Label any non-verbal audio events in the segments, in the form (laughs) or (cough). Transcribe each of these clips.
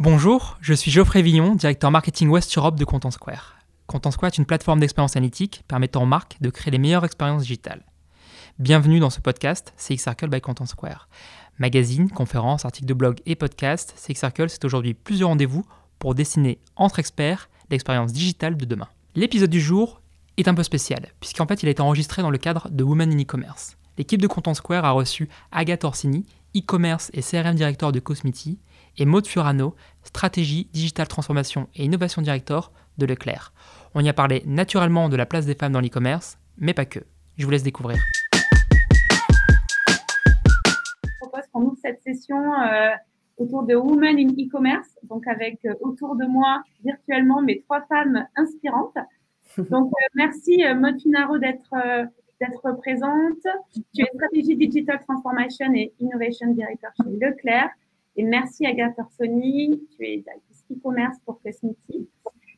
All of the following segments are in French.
Bonjour, je suis Geoffrey Villon, directeur marketing West Europe de Content Square. Content Square est une plateforme d'expérience analytique permettant aux marques de créer les meilleures expériences digitales. Bienvenue dans ce podcast CX Circle by Content Square. Magazine, conférences, articles de blog et podcast, CX Circle c'est aujourd'hui plusieurs rendez-vous pour dessiner entre experts l'expérience digitale de demain. L'épisode du jour est un peu spécial, puisqu'en fait il a été enregistré dans le cadre de Women in E-Commerce. L'équipe de Content Square a reçu Agathe Orsini, e-commerce et CRM directeur de Cosmiti, et Maud Furano, stratégie, digital transformation et innovation director de Leclerc. On y a parlé naturellement de la place des femmes dans l'e-commerce, mais pas que. Je vous laisse découvrir. Je propose qu'on ouvre cette session euh, autour de Women in e-commerce, donc avec euh, autour de moi virtuellement mes trois femmes inspirantes. (laughs) Donc euh, merci Maud Furano d'être d'être présente. Tu es stratégie digital transformation et innovation director chez Leclerc. Et merci Agathe Orsoni, tu es directrice e-commerce pour Cosmiti.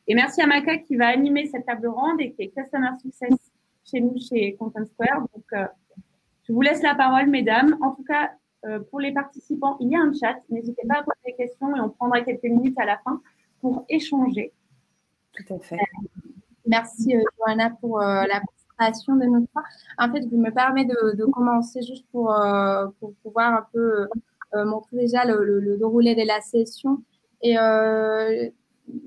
Et merci à Maka qui va animer cette table ronde et qui est Customer Success chez nous, chez Content Square. Donc, euh, je vous laisse la parole, mesdames. En tout cas, euh, pour les participants, il y a un chat. N'hésitez pas à poser des questions et on prendra quelques minutes à la fin pour échanger. Tout à fait. Euh, merci, Johanna, pour la présentation de notre part. En fait, je me permets de, de commencer juste pour, pour pouvoir un peu euh, montrer déjà le, déroulé de la session. Et euh,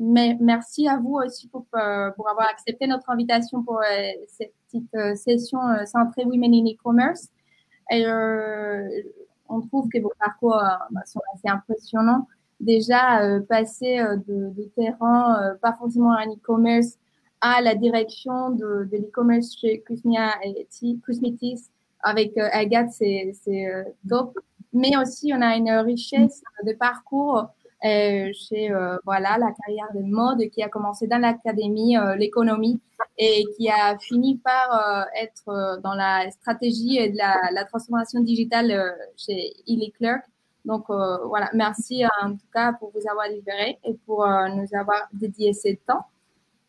mais merci à vous aussi pour, euh, pour avoir accepté notre invitation pour cette petite session centrée Women in e-commerce. Et on trouve que vos parcours bah, sont assez impressionnants. Déjà, passer de, terrain, pas forcément en e-commerce, à la direction de, l'e-commerce chez Cosmetis avec Agathe, c'est top mais aussi on a une richesse de parcours euh, chez euh, voilà la carrière de mode qui a commencé dans l'académie, euh, l'économie et qui a fini par être dans la stratégie et de la, transformation digitale chez Illy Clerk. Donc voilà, merci en tout cas pour vous avoir libéré et pour nous avoir dédié ce temps.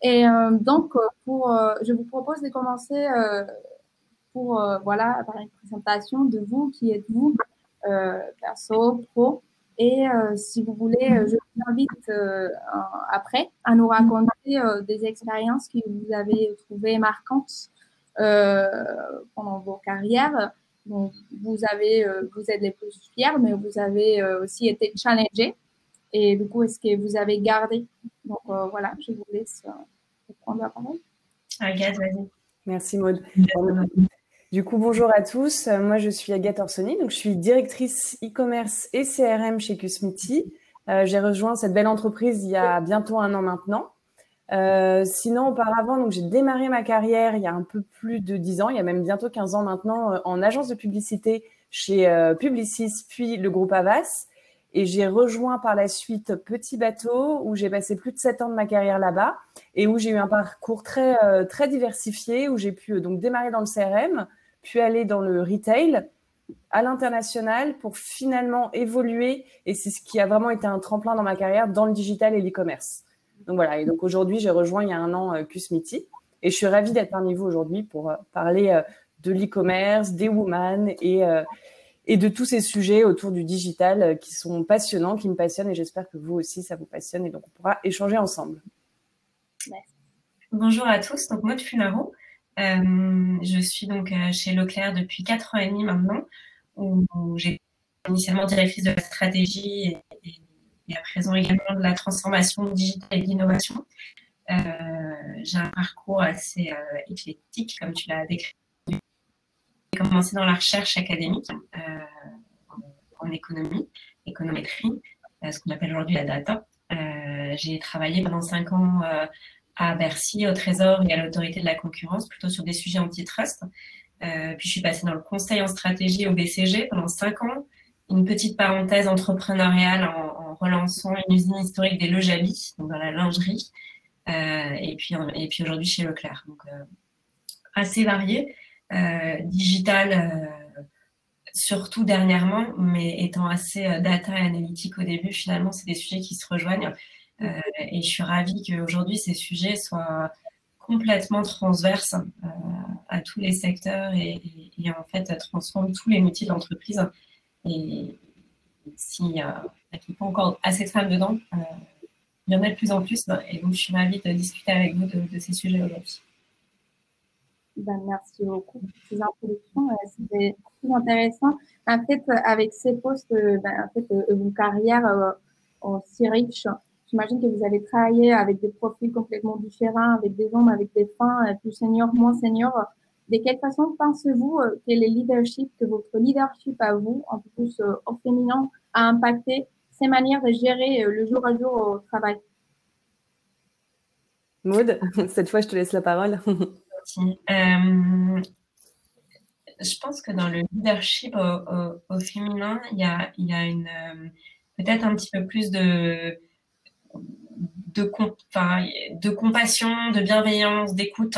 Et donc pour, je vous propose de commencer pour voilà par une présentation de vous, qui êtes-vous? euh, perso, pro. Et euh, si vous voulez, euh, je vous invite après à nous raconter des expériences que vous avez trouvées marquantes pendant vos carrières. Donc, vous, avez, vous êtes les plus fiers, mais vous avez aussi été challengés. Et du coup, est-ce que vous avez gardé? Donc voilà, je vous laisse prendre la parole. Agathe, vas-y. Merci Maud. Du coup, bonjour à tous. Euh, moi, je suis Agathe Orsoni, donc je suis directrice e-commerce et CRM chez Cusmiti. Euh, j'ai rejoint cette belle entreprise il y a bientôt un an maintenant. Euh, sinon, auparavant, donc j'ai démarré ma carrière il y a un peu plus de 10 ans, il y a même bientôt 15 ans maintenant, en agence de publicité chez Publicis, puis le groupe Avas. Et j'ai rejoint par la suite Petit Bateau, où j'ai passé plus de 7 ans de ma carrière là-bas et où j'ai eu un parcours très, très diversifié, où j'ai pu donc démarrer dans le CRM, puis aller dans le retail à l'international pour finalement évoluer. Et c'est ce qui a vraiment été un tremplin dans ma carrière dans le digital et l'e-commerce. Donc voilà. Et donc aujourd'hui, j'ai rejoint il y a un an. Euh, et je suis ravie d'être parmi vous aujourd'hui pour euh, parler euh, de l'e-commerce, des women et, et de tous ces sujets autour du digital qui sont passionnants, qui me passionnent. Et j'espère que vous aussi, ça vous passionne. Et donc, on pourra échanger ensemble. Bonjour à tous. Donc, Maud Funaro. Euh, je suis donc euh, chez Leclerc depuis 4 ans et demi maintenant, où, j'ai initialement directrice de la stratégie et, à présent également de la transformation digitale et d'innovation. Euh, j'ai un parcours assez éclectique, comme tu l'as décrit. J'ai commencé dans la recherche académique en, économie, économétrie, ce qu'on appelle aujourd'hui la data. j'ai travaillé pendant 5 ans à Bercy, au Trésor et à l'autorité de la concurrence, plutôt sur des sujets antitrust. Euh, puis je suis passée dans le conseil en stratégie au BCG pendant cinq ans. Une petite parenthèse entrepreneuriale en, relançant une usine historique des Lejabi, donc dans la lingerie. Euh, et puis, et puis aujourd'hui chez Leclerc. Donc euh, assez varié, digital surtout dernièrement, mais étant assez data et analytique au début, finalement, c'est des sujets qui se rejoignent. Euh, et je suis ravie qu'aujourd'hui ces sujets soient complètement transverses euh, à tous les secteurs et, en fait transforment tous les métiers de l'entreprise. Et s'il n'y a pas encore assez de femmes dedans. il y en a de plus en plus. et donc, je suis ravie de discuter avec vous de, ces sujets aujourd'hui. Ben, merci beaucoup pour ces introductions. C'était très intéressant. En fait, avec ces postes, ben, en fait, vos carrières aussi riches, J'imagine que vous avez travaillé avec des profils complètement différents, avec des hommes, avec des femmes, plus seniors, moins seniors. De quelle façon pensez-vous euh, que le leadership, que votre leadership à vous, en plus euh, au féminin, a impacté ces manières de gérer euh, le jour à jour au travail? Maud, (laughs) cette fois, je te laisse la parole. (laughs) je pense que dans le leadership au, féminin, il y a, il y a une peut-être un petit peu plus de de, de compassion, de bienveillance, d'écoute.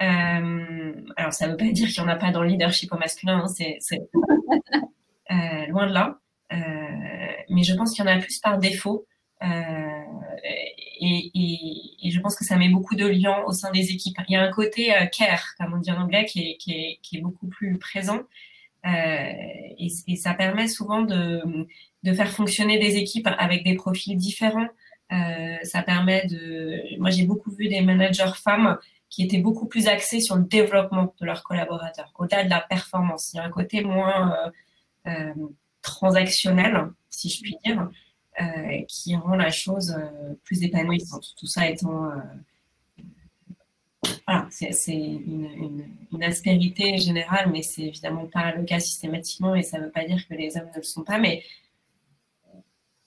Euh, alors, ça ne veut pas dire qu'il n'y en a pas dans le leadership au masculin, hein, c'est (laughs) euh, loin de là. Euh, mais je pense qu'il y en a plus par défaut. Et, je pense que ça met beaucoup de liens au sein des équipes. Il y a un côté care, comme on dit en anglais, qui est, qui est, beaucoup plus présent. Et, et, ça permet souvent de, de faire fonctionner des équipes avec des profils différents, euh, ça permet de. Moi, j'ai beaucoup vu des managers femmes qui étaient beaucoup plus axés sur le développement de leurs collaborateurs, au-delà de la performance. Il y a un côté moins euh, euh, transactionnel, si je puis dire, qui rend la chose plus épanouissante. Tout ça étant voilà, c'est une, une, aspérité générale, mais c'est évidemment pas le cas systématiquement et ça ne veut pas dire que les hommes ne le sont pas. Mais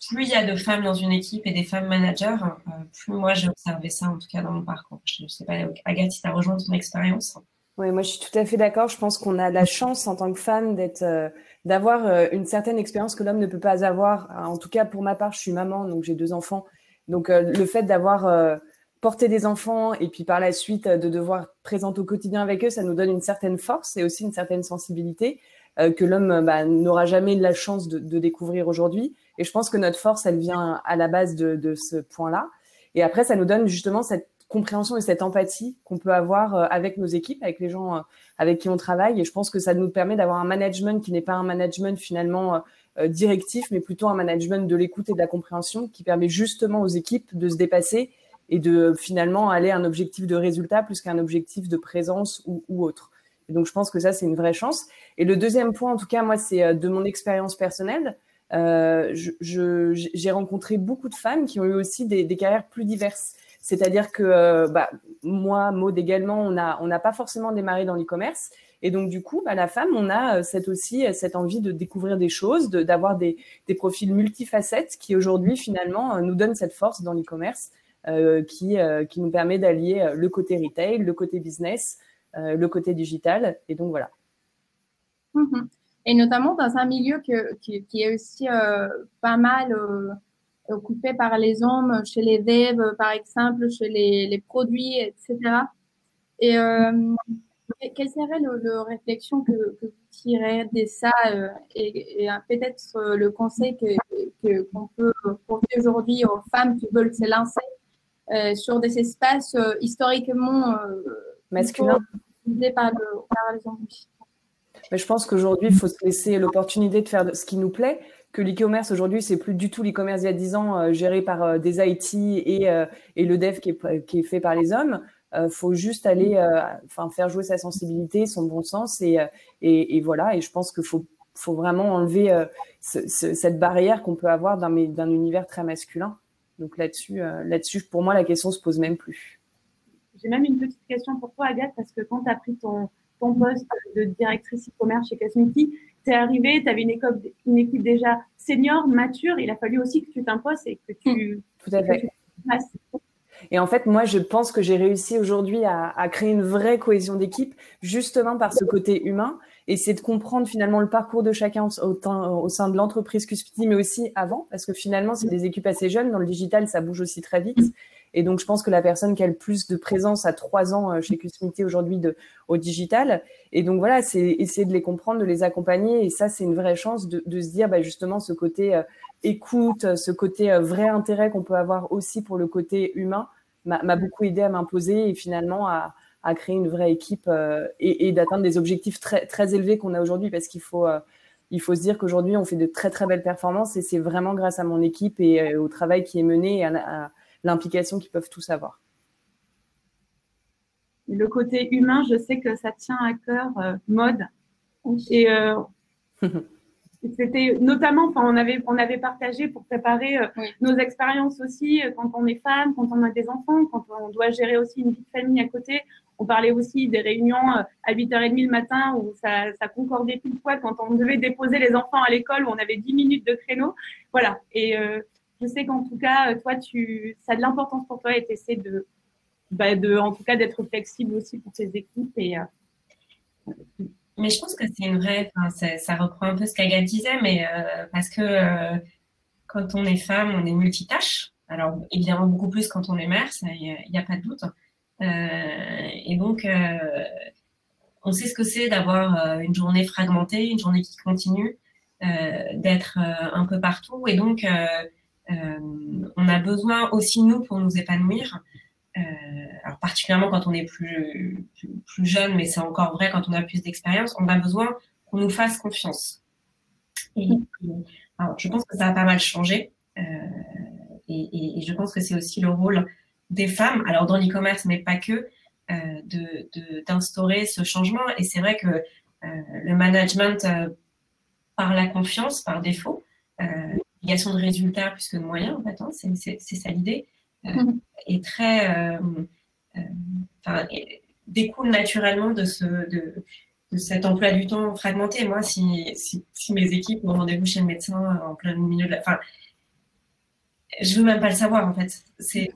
plus il y a de femmes dans une équipe et des femmes managers, euh, plus moi j'ai observé ça, en tout cas dans mon parcours. Je ne sais pas, Agathe, si tu as rejoint ton expérience. Oui, moi je suis tout à fait d'accord. Je pense qu'on a la chance en tant que femme d'être, euh, d'avoir euh, une certaine expérience que l'homme ne peut pas avoir. En tout cas, pour ma part, je suis maman, donc j'ai deux enfants. Donc le fait d'avoir porté des enfants et puis par la suite de devoir présenter au quotidien avec eux, ça nous donne une certaine force et aussi une certaine sensibilité que l'homme bah, n'aura jamais la chance de découvrir aujourd'hui. Et je pense que notre force, elle vient à la base de, ce point-là. Et après, ça nous donne justement cette compréhension et cette empathie qu'on peut avoir euh, avec nos équipes, avec les gens euh, avec qui on travaille. Et je pense que ça nous permet d'avoir un management qui n'est pas un management finalement euh, directif, mais plutôt un management de l'écoute et de la compréhension qui permet justement aux équipes de se dépasser et de finalement aller à un objectif de résultat plus qu'un objectif de présence ou, ou autre. Et donc, je pense que ça, c'est une vraie chance. Et le deuxième point, en tout cas, moi, c'est de mon expérience personnelle. Euh, j'ai rencontré beaucoup de femmes qui ont eu aussi des, carrières plus diverses. C'est-à-dire que euh, bah, moi, Maud également, on n'a pas forcément démarré dans l'e-commerce. Et donc, du coup, bah, la femme, on a euh, cette aussi cette envie de découvrir des choses, d'avoir des, profils multifacettes qui aujourd'hui, finalement, nous donnent cette force dans l'e-commerce qui, qui nous permet d'allier le côté retail, le côté business, le côté digital. Et donc, voilà. Mm-hmm et notamment dans un milieu que, qui, est aussi euh, pas mal euh, occupé par les hommes, chez les devs, par exemple, chez les, les produits, etc. Et euh, quelle serait le, réflexion que, que, vous tirez de ça et, et peut-être le conseil que qu'on peut porter aujourd'hui aux femmes qui veulent se lancer sur des espaces historiquement masculins par, le, par les hommes? Mais je pense qu'aujourd'hui, il faut se laisser l'opportunité de faire ce qui nous plaît. Que l'e-commerce aujourd'hui, c'est plus du tout l'e-commerce il y a 10 ans euh, géré par euh, des IT et, euh, et le dev qui est, qui est, fait par les hommes. Il faut juste aller, enfin, faire jouer sa sensibilité, son bon sens et, et, voilà. Et je pense qu'il faut, faut vraiment enlever ce, cette barrière qu'on peut avoir d'un univers très masculin. Donc là-dessus, là-dessus, pour moi, la question se pose même plus. J'ai même une petite question pour toi, Agathe, parce que quand tu as pris ton, ton poste de directrice e-commerce chez Casmiti, tu es arrivé, tu avais une équipe, une équipe déjà senior, mature, il a fallu aussi que tu t'imposes et que tu... Mmh, tout à fait. Et en fait, moi, je pense que j'ai réussi aujourd'hui à, à, créer une vraie cohésion d'équipe, justement par ce côté humain. Et c'est de comprendre finalement le parcours de chacun au, au sein de l'entreprise Cuspiti, mais aussi avant, parce que finalement, c'est des équipes assez jeunes. Dans le digital, ça bouge aussi très vite. Et donc, je pense que la personne qui a le plus de présence à trois ans euh, chez Cusmity aujourd'hui au digital. Et donc, voilà, c'est essayer de les comprendre, de les accompagner. Et ça, c'est une vraie chance de, se dire, bah, justement, ce côté euh, écoute, ce côté euh, vrai intérêt qu'on peut avoir aussi pour le côté humain m'a beaucoup aidé à m'imposer et finalement à, créer une vraie équipe et, d'atteindre des objectifs très, très élevés qu'on a aujourd'hui parce qu'il faut il faut se dire qu'aujourd'hui, on fait de très très belles performances et c'est vraiment grâce à mon équipe et au travail qui est mené à, l'implication qu'ils peuvent tous avoir. Le côté humain, je sais que ça tient à cœur, mode. Et (laughs) C'était notamment, enfin, on avait, on avait partagé pour préparer euh, nos expériences aussi euh, quand on est femme, quand on a des enfants, quand on doit gérer aussi une vie de famille à côté. On parlait aussi des réunions euh, à 8h30 le matin où ça, ça concordait pile poil quand on devait déposer les enfants à l'école où on avait 10 minutes de créneau. Voilà. Et je sais qu'en tout cas, toi, tu, ça a de l'importance pour toi et tu essaies de, bah, de, en tout cas, d'être flexible aussi pour tes équipes et mais je pense que c'est une vraie, ça reprend un peu ce qu'Agathe disait, mais euh, parce que euh, quand on est femme, on est multitâche. Alors évidemment beaucoup plus quand on est mère, il n'y a, pas de doute. Euh, et donc on sait ce que c'est d'avoir une journée fragmentée, une journée qui continue, d'être un peu partout. Et donc on a besoin aussi nous pour nous épanouir euh, alors particulièrement quand on est plus, plus, jeune, mais c'est encore vrai quand on a plus d'expérience, on a besoin qu'on nous fasse confiance. Et, alors, je pense que ça a pas mal changé. Euh, et, et, je pense que c'est aussi le rôle des femmes, alors dans l'e-commerce, mais pas que, euh, de, d'instaurer ce changement. Et c'est vrai que euh, le management euh, par la confiance, par défaut, euh, de résultats plus que de moyens, en fait, hein, c'est, ça l'idée. Euh, est très, euh, euh, découle naturellement de ce, de, de cet emploi du temps fragmenté. Moi, si, si, si mes équipes ont rendez-vous chez le médecin en plein milieu de la, enfin, je veux même pas le savoir en fait. C'est,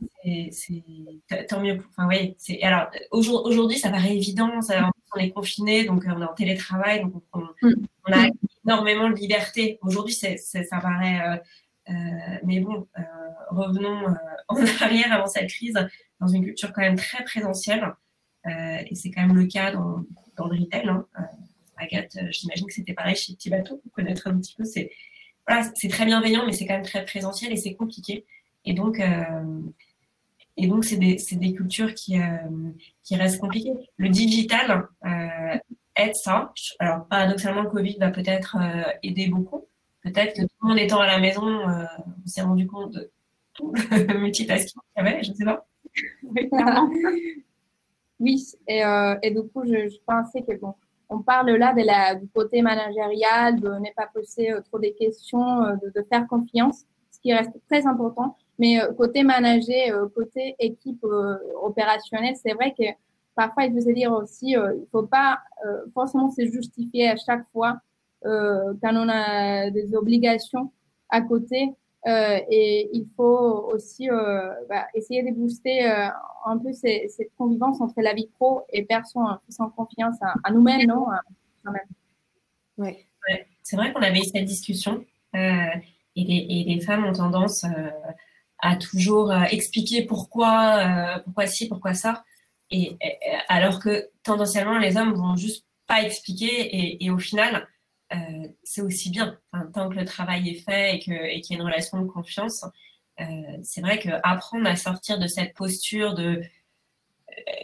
tant mieux. Enfin, oui. C'est alors aujourd'hui, ça paraît évident. Ça, on est confiné, donc on est en télétravail, donc on, on a énormément de liberté. Aujourd'hui, c'est, ça paraît. Euh, mais bon, revenons euh, (laughs) en arrière avant cette crise, dans une culture quand même très présentielle. Euh, et c'est quand même le cas dans, dans le retail. Hein. Euh, Agathe, j'imagine que c'était pareil chez Petit Bateau, pour connaître un petit peu. C'est voilà, c'est très bienveillant, mais c'est quand même très présentiel et c'est compliqué. Et donc, et donc, c'est des, des, cultures qui, qui restent compliquées. Le digital euh, aide ça. Alors, paradoxalement, le Covid va peut-être aider beaucoup. Peut-être que tout le monde étant à la maison, on s'est rendu compte de (laughs) multitasking qu'il y avait, je ne sais pas. oui, et, euh, et, du coup, je, pensais que bon, on parle là de la, du côté managérial, de ne pas poser euh, trop des questions, euh, de, faire confiance, ce qui reste très important. Mais côté manager, côté équipe opérationnelle, c'est vrai que parfois, il faut se dire aussi, il ne faut pas forcément se justifier à chaque fois quand on a des obligations à côté euh, et il faut aussi euh, bah, essayer de booster euh, un peu ces, cette convivence entre la vie pro et perso, hein, sans confiance à, nous-mêmes, non Oui. Ouais. C'est vrai qu'on avait eu cette discussion et les, et, les, femmes ont tendance à toujours expliquer pourquoi, pourquoi ci, pourquoi ça, alors que tendanciellement les hommes vont juste pas expliquer et, au final euh, c'est aussi bien. tant que le travail est fait et qu'il y a une relation de confiance, euh, c'est vrai qu'apprendre à sortir de cette posture de,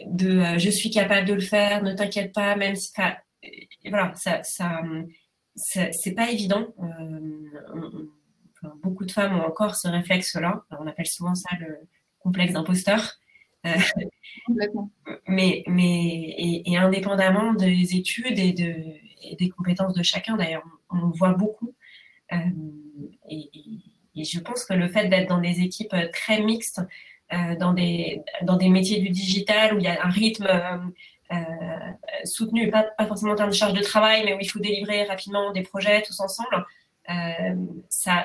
de euh, je suis capable de le faire, ne t'inquiète pas, même si. Voilà, ça, ça, c'est pas évident. beaucoup de femmes ont encore ce réflexe-là. On appelle souvent ça le complexe d'imposteur. Mais mais et, indépendamment des études et, de, des compétences de chacun, d'ailleurs, on, voit beaucoup. Euh, et, je pense que le fait d'être dans des équipes très mixtes, euh, dans, des, dans des métiers du digital où il y a un rythme euh, soutenu, pas, forcément en termes de charge de travail, mais où il faut délivrer rapidement des projets tous ensemble, ça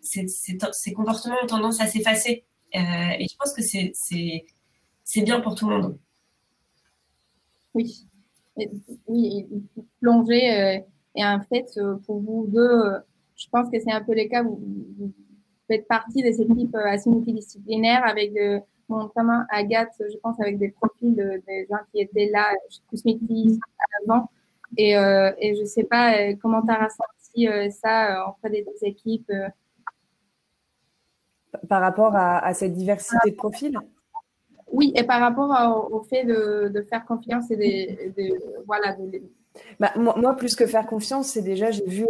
ces comportements ont tendance à s'effacer. et je pense que c'est c'est bien pour tout le monde. Oui, oui, plonger. Euh, et en fait, euh, pour vous deux, euh, je pense que c'est un peu le cas. Vous, faites partie de cette équipe assez multidisciplinaire avec notamment Agathe, je pense, avec des profils de, gens qui étaient là Cosmetis avant. Et, et je ne sais pas comment tu as ressenti ça auprès des deux équipes. Par rapport à, à cette diversité de profils? Oui, et par rapport au, fait de, faire confiance et de, voilà, bah, moi, plus que faire confiance, c'est déjà, j'ai vu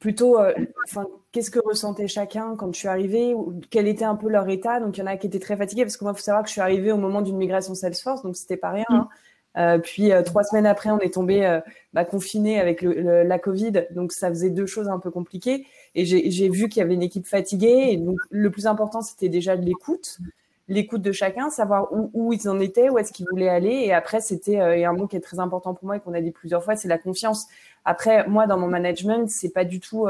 plutôt, enfin, qu'est-ce que ressentait chacun quand je suis arrivée, ou quel était un peu leur état. Donc, il y en a qui étaient très fatigués, parce que moi, il faut savoir que je suis arrivée au moment d'une migration Salesforce, donc c'était pas rien. Mm. Hein. Euh, puis euh, trois semaines après, on est tombé euh, bah, confiné avec le, la Covid, donc ça faisait deux choses un peu compliquées. Et j'ai vu qu'il y avait une équipe fatiguée. Et donc le plus important, c'était déjà de l'écoute, l'écoute de chacun, savoir où, où, ils en étaient, où est-ce qu'ils voulaient aller. Et après, c'était un mot qui est très important pour moi et qu'on a dit plusieurs fois, c'est la confiance. Après, moi, dans mon management, c'est pas du tout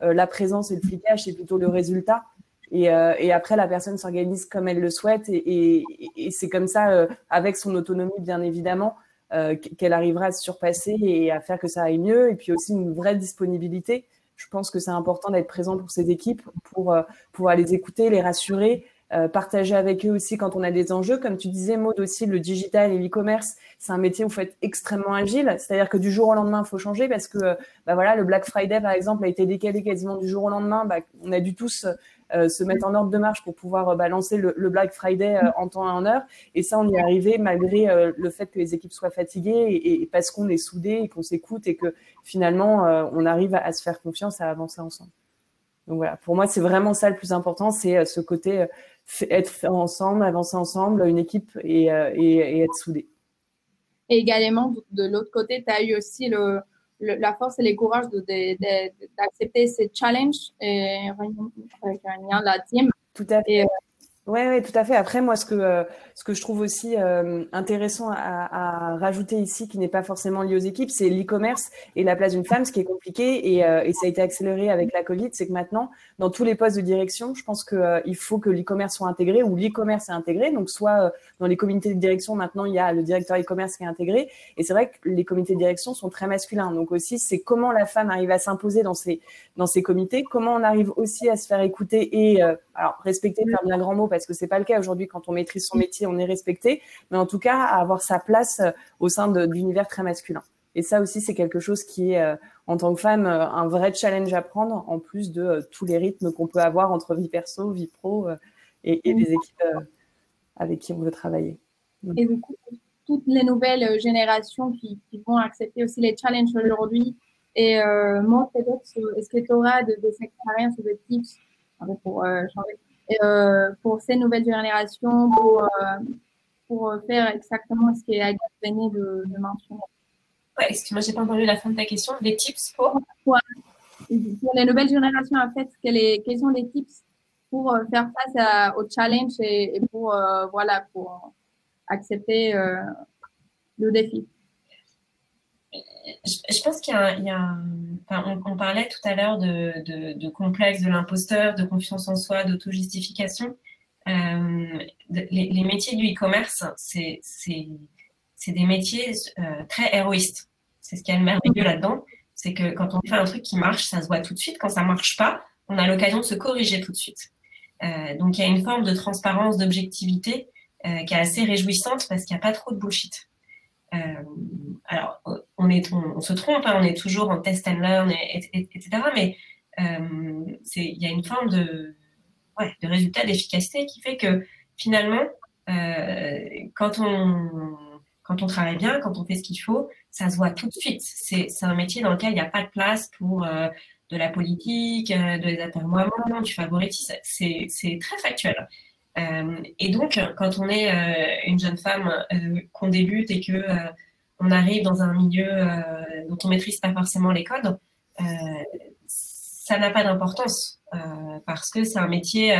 la présence et le flicage, c'est plutôt le résultat. Et, euh, et, après, la personne s'organise comme elle le souhaite. Et, et, et c'est comme ça, euh, avec son autonomie, bien évidemment, euh, qu'elle arrivera à se surpasser et à faire que ça aille mieux. Et puis aussi une vraie disponibilité. Je pense que c'est important d'être présent pour ces équipes, pour pouvoir les écouter, les rassurer, euh, partager avec eux aussi quand on a des enjeux. Comme tu disais, Maud aussi, le digital et l'e-commerce, c'est un métier où il faut être extrêmement agile. C'est-à-dire que du jour au lendemain, il faut changer parce que bah voilà, le Black Friday, par exemple, a été décalé quasiment du jour au lendemain. Bah, on a dû tous euh, se mettre en ordre de marche pour pouvoir euh, balancer le, Black Friday en temps et en heure. Et ça, on y est arrivé malgré le fait que les équipes soient fatiguées et, parce qu'on est soudés et qu'on s'écoute et que finalement, on arrive à, se faire confiance, à avancer ensemble. Donc voilà, pour moi, c'est vraiment ça le plus important, c'est ce côté être ensemble, avancer ensemble, une équipe et, et être soudés. Et également, de l'autre côté, tu as eu aussi le, la force et le courage d'accepter ces challenges et avec la team. Tout à fait. Oui, ouais, tout à fait. Après, moi, ce que, euh, ce que je trouve aussi euh, intéressant à, rajouter ici, qui n'est pas forcément lié aux équipes, c'est l'e-commerce et la place d'une femme, ce qui est compliqué et, euh, ça a été accéléré avec la Covid, c'est que maintenant, dans tous les postes de direction, je pense qu'il il faut que l'e-commerce soit intégré ou l'e-commerce est intégré. Donc, soit dans les comités de direction, maintenant, il y a le directeur e-commerce qui est intégré. Et c'est vrai que les comités de direction sont très masculins. Donc aussi, c'est comment la femme arrive à s'imposer dans ces, dans ces comités, comment on arrive aussi à se faire écouter et, alors, respecter, faire bien grand mot, parce que c'est pas le cas aujourd'hui. Quand on maîtrise son métier, on est respecté, mais en tout cas, à avoir sa place euh, au sein d'univers très masculin. Et ça aussi, c'est quelque chose qui est, euh, en tant que femme, euh, un vrai challenge à prendre, en plus de tous les rythmes qu'on peut avoir entre vie perso, vie pro et, et, les équipes avec qui on veut travailler. Et du coup, toutes les nouvelles générations qui, vont accepter aussi les challenges aujourd'hui, et moi, peut-être, est-ce que tu auras de, des expériences ou des tips pour changer euh, pour ces nouvelles générations, pour, euh, pour faire exactement ce qui est venait de, de mentionner. Ouais, excuse-moi, j'ai pas entendu la fin de ta question. Des tips pour Pour les nouvelles générations, en fait, quels, quels sont les tips pour euh, faire face au challenge et, pour, voilà, pour accepter le défi? Je, pense qu'il y a, y a on, parlait tout à l'heure de, de, de, complexe de l'imposteur, de confiance en soi, d'auto-justification. Euh, les, métiers du e-commerce, c'est des métiers euh, très héroïstes. C'est ce qui est le merveilleux là-dedans. C'est que quand on fait un truc qui marche, ça se voit tout de suite. Quand ça marche pas, on a l'occasion de se corriger tout de suite. Euh, donc il y a une forme de transparence, d'objectivité qui est assez réjouissante parce qu'il n'y a pas trop de bullshit. Alors, on, se trompe, hein, on est toujours en test and learn, etc. Mais euh, il y a une forme de, résultat d'efficacité qui fait que finalement, euh, quand, on, quand on travaille bien, quand on fait ce qu'il faut, ça se voit tout de suite. C'est un métier dans lequel il n'y a pas de place pour de la politique, de les atermoiements, du favoritisme. C'est très factuel. Euh, et donc, quand on est euh, une jeune femme euh, qu'on débute et que on arrive dans un milieu dont on maîtrise pas forcément les codes, ça n'a pas d'importance parce que c'est un métier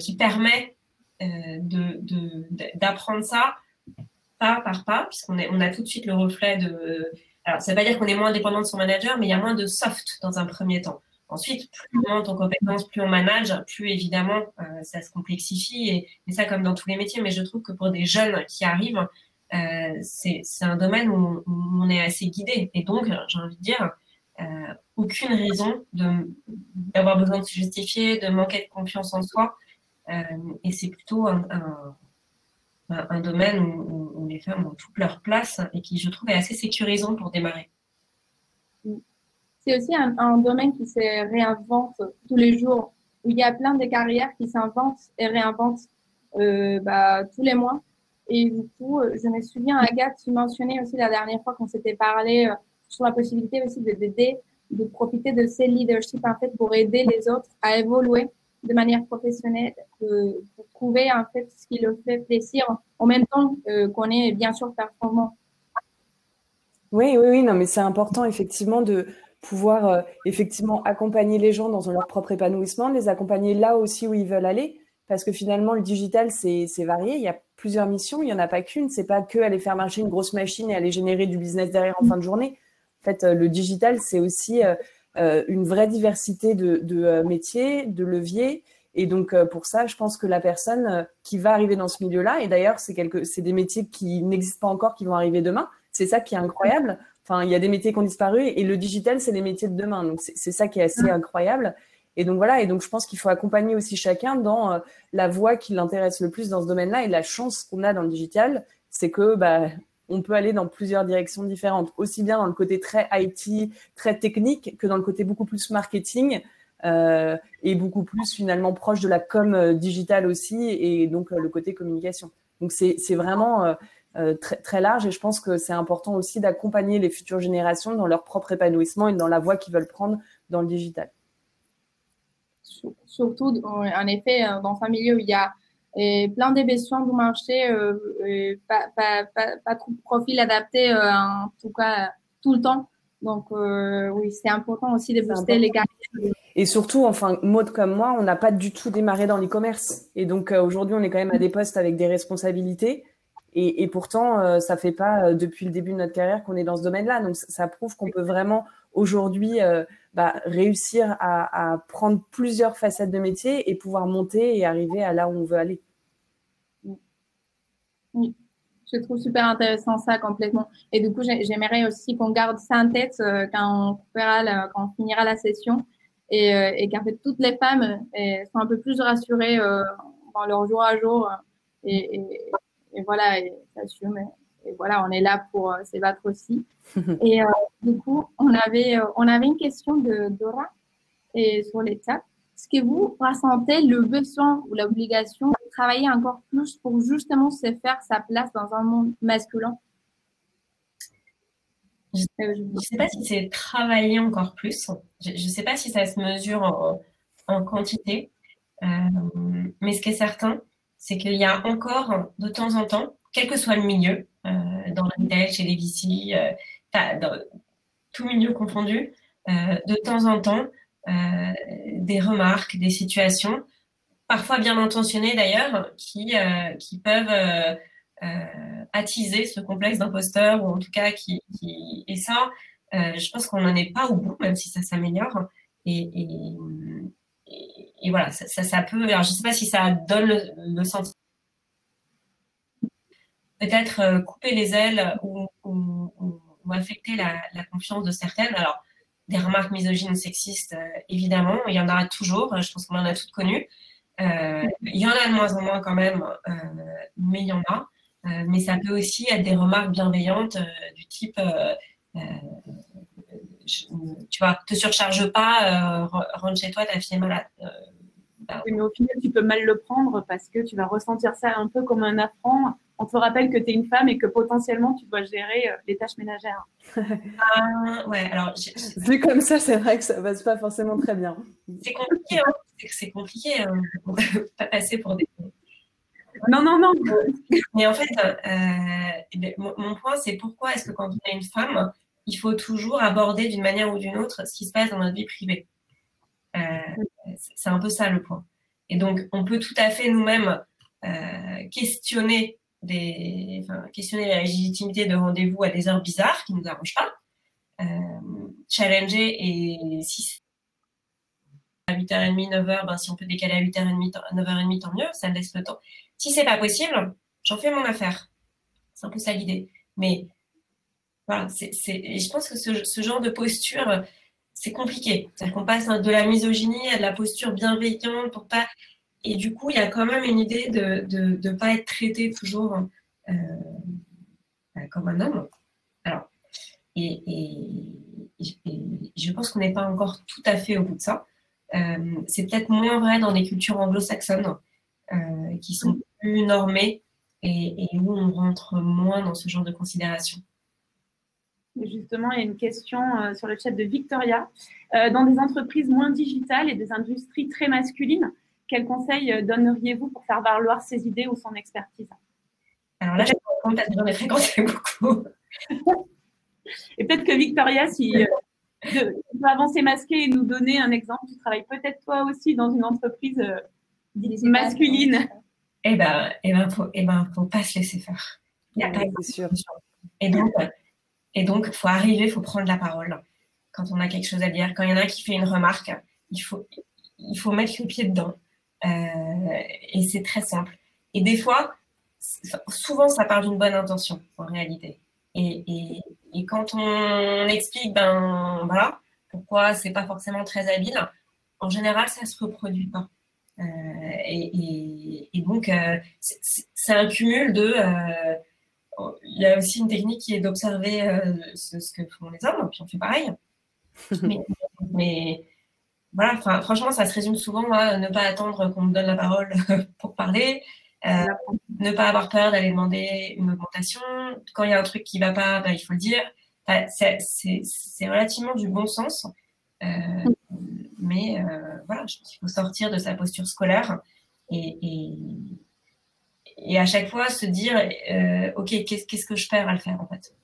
qui permet d'apprendre ça pas par pas, puisqu'on on a tout de suite le reflet de. Alors, ça ne veut pas dire qu'on est moins dépendant de son manager, mais il y a moins de soft dans un premier temps. Ensuite, plus on monte en compétences, plus on manage, plus évidemment euh, ça se complexifie et, ça comme dans tous les métiers. Mais je trouve que pour des jeunes qui arrivent, euh, c'est un domaine où, on est assez guidé. Et donc, j'ai envie de dire, euh, aucune raison d'avoir besoin de se justifier, de manquer de confiance en soi. et c'est plutôt un, domaine où, les femmes ont toute leur place et qui, je trouve, est assez sécurisant pour démarrer c'est aussi un, domaine qui se réinvente tous les jours, il y a plein de carrières qui s'inventent et réinventent euh, bah, tous les mois. Et du coup, je me souviens, Agathe, tu mentionnais aussi la dernière fois qu'on s'était parlé sur la possibilité aussi d'aider, de, profiter de ces leaderships en fait pour aider les autres à évoluer de manière professionnelle, pour trouver en fait ce qui leur fait plaisir en même temps qu'on est bien sûr performant. Oui, oui, oui, non, mais c'est important effectivement de pouvoir euh, effectivement accompagner les gens dans leur propre épanouissement, les accompagner là aussi où ils veulent aller, parce que finalement le digital c'est varié, il y a plusieurs missions, il n'y en a pas qu'une, c'est pas que aller faire marcher une grosse machine et aller générer du business derrière en fin de journée. En fait, euh, le digital c'est aussi euh, une vraie diversité de, de métiers, de leviers. Et donc pour ça, je pense que la personne qui va arriver dans ce milieu-là, et d'ailleurs c'est c'est des métiers qui n'existent pas encore, qui vont arriver demain, c'est ça qui est incroyable. Enfin, il y a des métiers qui ont disparu et le digital, c'est les métiers de demain. Donc, c'est ça qui est assez incroyable. Et donc voilà, et donc je pense qu'il faut accompagner aussi chacun dans euh, la voie qui l'intéresse le plus dans ce domaine-là. Et la chance qu'on a dans le digital, c'est que bah, on peut aller dans plusieurs directions différentes, aussi bien dans le côté très IT, très technique, que dans le côté beaucoup plus marketing euh, et beaucoup plus finalement proche de la com euh, digitale aussi, et donc le côté communication. Donc c'est vraiment très large et je pense que c'est important aussi d'accompagner les futures générations dans leur propre épanouissement et dans la voie qu'ils veulent prendre dans le digital. Surtout, en effet, euh, dans un milieu où il y a euh, plein d'émissions du marché, pas, pas, pas, pas, trop de profils adaptés, en tout cas tout le temps. Donc, oui, c'est important aussi de booster les carrières. Et surtout, enfin, mode comme moi, on n'a pas du tout démarré dans l'e-commerce. Et donc, aujourd'hui, on est quand même à des postes avec des responsabilités. Et, pourtant, euh, ça fait pas euh, depuis le début de notre carrière qu'on est dans ce domaine-là. Donc, ça, prouve qu'on peut vraiment aujourd'hui euh, bah, réussir à, prendre plusieurs facettes de métier et pouvoir monter et arriver à là où on veut aller. Oui, je trouve super intéressant ça complètement. Et du coup, j'aimerais aussi qu'on garde ça en tête quand, on quand on finira la session et, et qu'en fait toutes les femmes soient un peu plus rassurées dans leur jour à jour et, et et voilà, et Et, voilà, on est là pour euh, se battre aussi. (laughs) et euh, du coup, on avait, euh, on avait une question de Dora et sur les chats. Est-ce que vous ressentez le besoin ou l'obligation de travailler encore plus pour justement se faire sa place dans un monde masculin? Je ne sais pas si c'est travailler encore plus. Je ne sais pas si ça se mesure en, en quantité. mais ce qui est certain, c'est qu'il y a encore de temps en temps, quel que soit le milieu, euh, dans le retail, chez les VC, euh, tout milieu confondu, euh, de temps en temps, des remarques, des situations, parfois bien intentionnées d'ailleurs, qui, peuvent attiser ce complexe d'imposteur, ou en tout cas qui, et ça, je pense qu'on n'en est pas au bout, même si ça s'améliore. et, voilà, ça, ça, peut. Alors, je ne sais pas si ça donne le, sentiment. Peut-être euh, couper les ailes ou, affecter la, confiance de certaines. Alors, des remarques misogynes, sexistes, euh, évidemment, il y en aura toujours. Je pense qu'on en a toutes connues. Euh, il y en a de moins en moins quand même, mais il y en a. mais ça peut aussi être des remarques bienveillantes du type tu vois, te surcharge pas, euh, rentre chez toi, ta fille est malade. Euh, bah mais au final, tu peux mal le prendre parce que tu vas ressentir ça un peu comme un affront. On te rappelle que tu es une femme et que potentiellement tu dois gérer euh, les tâches ménagères. ah, (laughs) ouais, alors. Vu comme ça, c'est vrai que ça passe pas forcément très bien. C'est compliqué, hein. c'est compliqué. Hein. (laughs) pas passer pour des. Non, non, non. Mais en fait, ben, mon, point, c'est pourquoi est-ce que quand on est une femme, il faut toujours aborder d'une manière ou d'une autre ce qui se passe dans notre vie privée. Euh, c'est un peu ça le point. Et donc, on peut tout à fait nous-mêmes euh, questionner, la légitimité de rendez-vous à des heures bizarres qui ne nous arrangent pas. Euh, challenger et si à 8h30, 9h, ben, si on peut décaler à 8h30, 9h30, tant mieux, ça laisse le temps. Si c'est pas possible, j'en fais mon affaire. C'est un peu ça l'idée. Mais je pense que ce, genre de posture, c'est compliqué. C'est-à-dire qu'on passe de la misogynie à de la posture bienveillante pour pas. Et du coup, il y a quand même une idée de ne de, pas être traité toujours euh, bah, comme un homme. Alors, et, je pense qu'on n'est pas encore tout à fait au bout de ça. Euh, c'est peut-être moins vrai dans les cultures anglo-saxonnes euh, qui sont plus normées et, où on rentre moins dans ce genre de considération. Justement, il y a une question euh, sur le chat de Victoria. Euh, dans des entreprises moins digitales et des industries très masculines, quels conseils euh, donneriez-vous pour faire valoir ses idées ou son expertise? Alors là, je que j'en ai fréquenté beaucoup. (laughs) et peut-être que Victoria, si tu peux avancer masqué et nous donner un exemple, tu travailles peut-être toi aussi dans une entreprise masculine. Eh ben, eh ben, faut, eh ben, faut pas se laisser faire. Il y a pas sûr. Et donc, et donc, faut arriver, faut prendre la parole quand on a quelque chose à dire. Quand il y en a qui fait une remarque, il faut, il faut mettre le pied dedans. Euh, et c'est très simple. Et des fois, souvent, ça part d'une bonne intention, en réalité. Et, et, et, quand on explique, ben voilà, pourquoi c'est pas forcément très habile, en général, ça se reproduit pas. Euh, et, et, donc, euh, c'est un cumul de. Euh, il y a aussi une technique qui est d'observer ce, ce, que font les hommes, puis on fait pareil. (laughs) mais, mais, voilà, franchement, ça se résume souvent à ne pas attendre qu'on me donne la parole (laughs) pour parler, euh, ne pas avoir peur d'aller demander une augmentation. Quand il y a un truc qui ne va pas, ben, il faut le dire. c'est relativement du bon sens. Euh, mais euh, voilà, il faut sortir de sa posture scolaire et, et, et à chaque fois se dire euh, ok qu'est-ce que je perds à le faire en fait?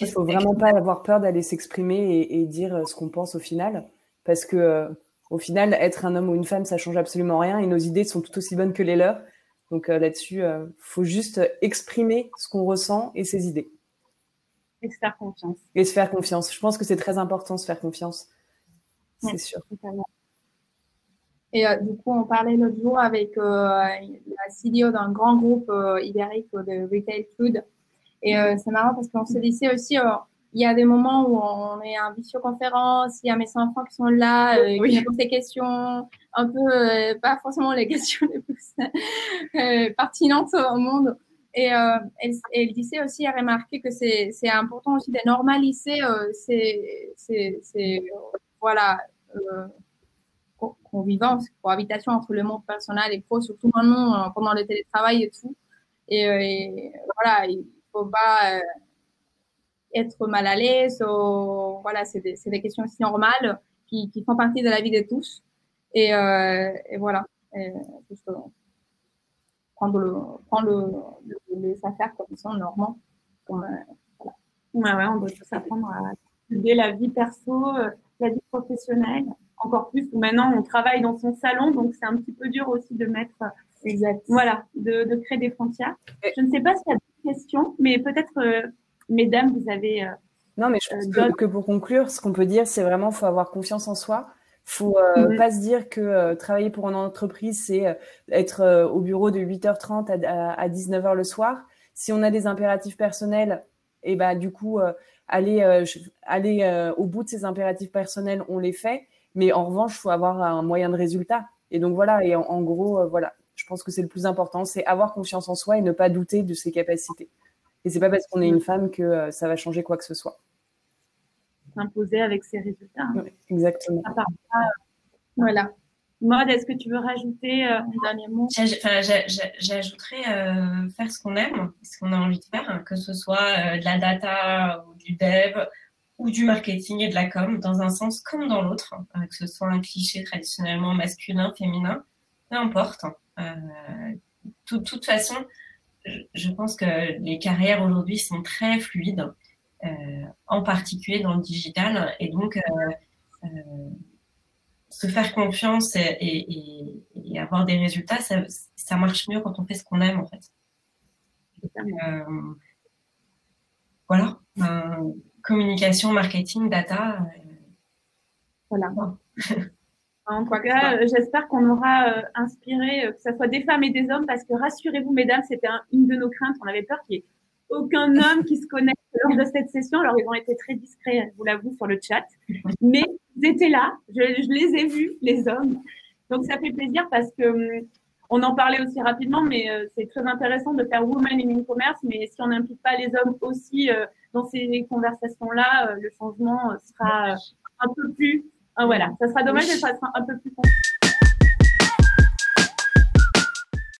Il faut vraiment pas avoir peur d'aller s'exprimer et, dire ce qu'on pense au final. Parce que au final être un homme ou une femme ça change absolument rien et nos idées sont tout aussi bonnes que les leurs. Donc là-dessus il faut juste exprimer ce qu'on ressent et ses idées. Et se faire confiance. Et se faire confiance. Je pense que c'est très important se faire confiance. C'est sûr. Et euh, du coup, on parlait l'autre jour avec euh, la CEO d'un grand groupe euh, ibérique de retail food. Et c'est marrant parce qu'on se disait aussi, il y a des moments où on est en visioconférence, il y a mes enfants qui sont là, qui me posent des questions, un peu, pas forcément les (laughs) questions les plus pertinentes au monde. Et elle, elle, disait aussi, à remarquer que c'est important aussi de normaliser ces, ces, voilà, convivence, cohabitation entre le monde personnel et pro, surtout maintenant euh, pendant le télétravail et tout. Et, euh, voilà, il faut pas euh, être mal à l'aise. Voilà, c'est des, des, questions aussi normales qui, font partie de la vie de tous. Et, et voilà, prendre, le, prendre le, les affaires comme ils sont normalement. Comme. Ouais, on doit tous apprendre à la vie perso la vie professionnelle, encore plus où maintenant on travaille dans son salon, donc c'est un petit peu dur aussi de mettre, exact. voilà, de, de, créer des frontières. Je ne sais pas s'il y a des questions, mais peut-être, euh, mesdames, vous avez. Euh, non, mais je pense euh, que, pour conclure, ce qu'on peut dire, c'est vraiment faut avoir confiance en soi. Faut euh, mhm. pas se dire que travailler pour une entreprise, c'est être au bureau de 8h30 à, à, 19h le soir. Si on a des impératifs personnels, et bah du coup aller, euh, aller euh, au bout de ses impératifs personnels, on les fait. Mais en revanche, il faut avoir un moyen de résultat. Et donc voilà, et en, gros, euh, voilà, je pense que c'est le plus important, c'est avoir confiance en soi et ne pas douter de ses capacités. Et c'est pas parce qu'on est une femme que ça va changer quoi que ce soit. S'imposer avec ses résultats. Hein. exactement. voilà. Mode, est-ce que tu veux rajouter euh, un dernier mot? J'ajouterais euh, faire ce qu'on aime, ce qu'on a envie de faire, hein, que ce soit euh, de la data ou du dev ou du marketing et de la com, dans un sens comme dans l'autre, hein, que ce soit un cliché traditionnellement masculin, féminin, peu importe. Hein. de toute façon, je pense que les carrières aujourd'hui sont très fluides, en particulier dans le digital, et donc se faire confiance et, avoir des résultats, ça, marche mieux quand on fait ce qu'on aime en fait. Euh, voilà, euh, communication, marketing, data. Euh, voilà. (laughs) En tout cas, j'espère qu'on aura inspiré, que ce soit des femmes et des hommes, parce que rassurez-vous, mesdames, c'était une de nos craintes. On avait peur qu'il y ait aucun (laughs) homme qui se connecte lors de cette session. Alors, ils ont été très discrets, je vous l'avoue, sur le chat. Mais ils étaient là. Je, les ai vus, les hommes. Donc, ça fait plaisir parce que hum, on en parlait aussi rapidement, mais euh, c'est très intéressant de faire Women in e-commerce. Mais si on n'implique pas les hommes aussi euh, dans ces conversations-là, euh, le changement sera un peu plus. voilà, ça sera dommage, mais ça sera un peu plus.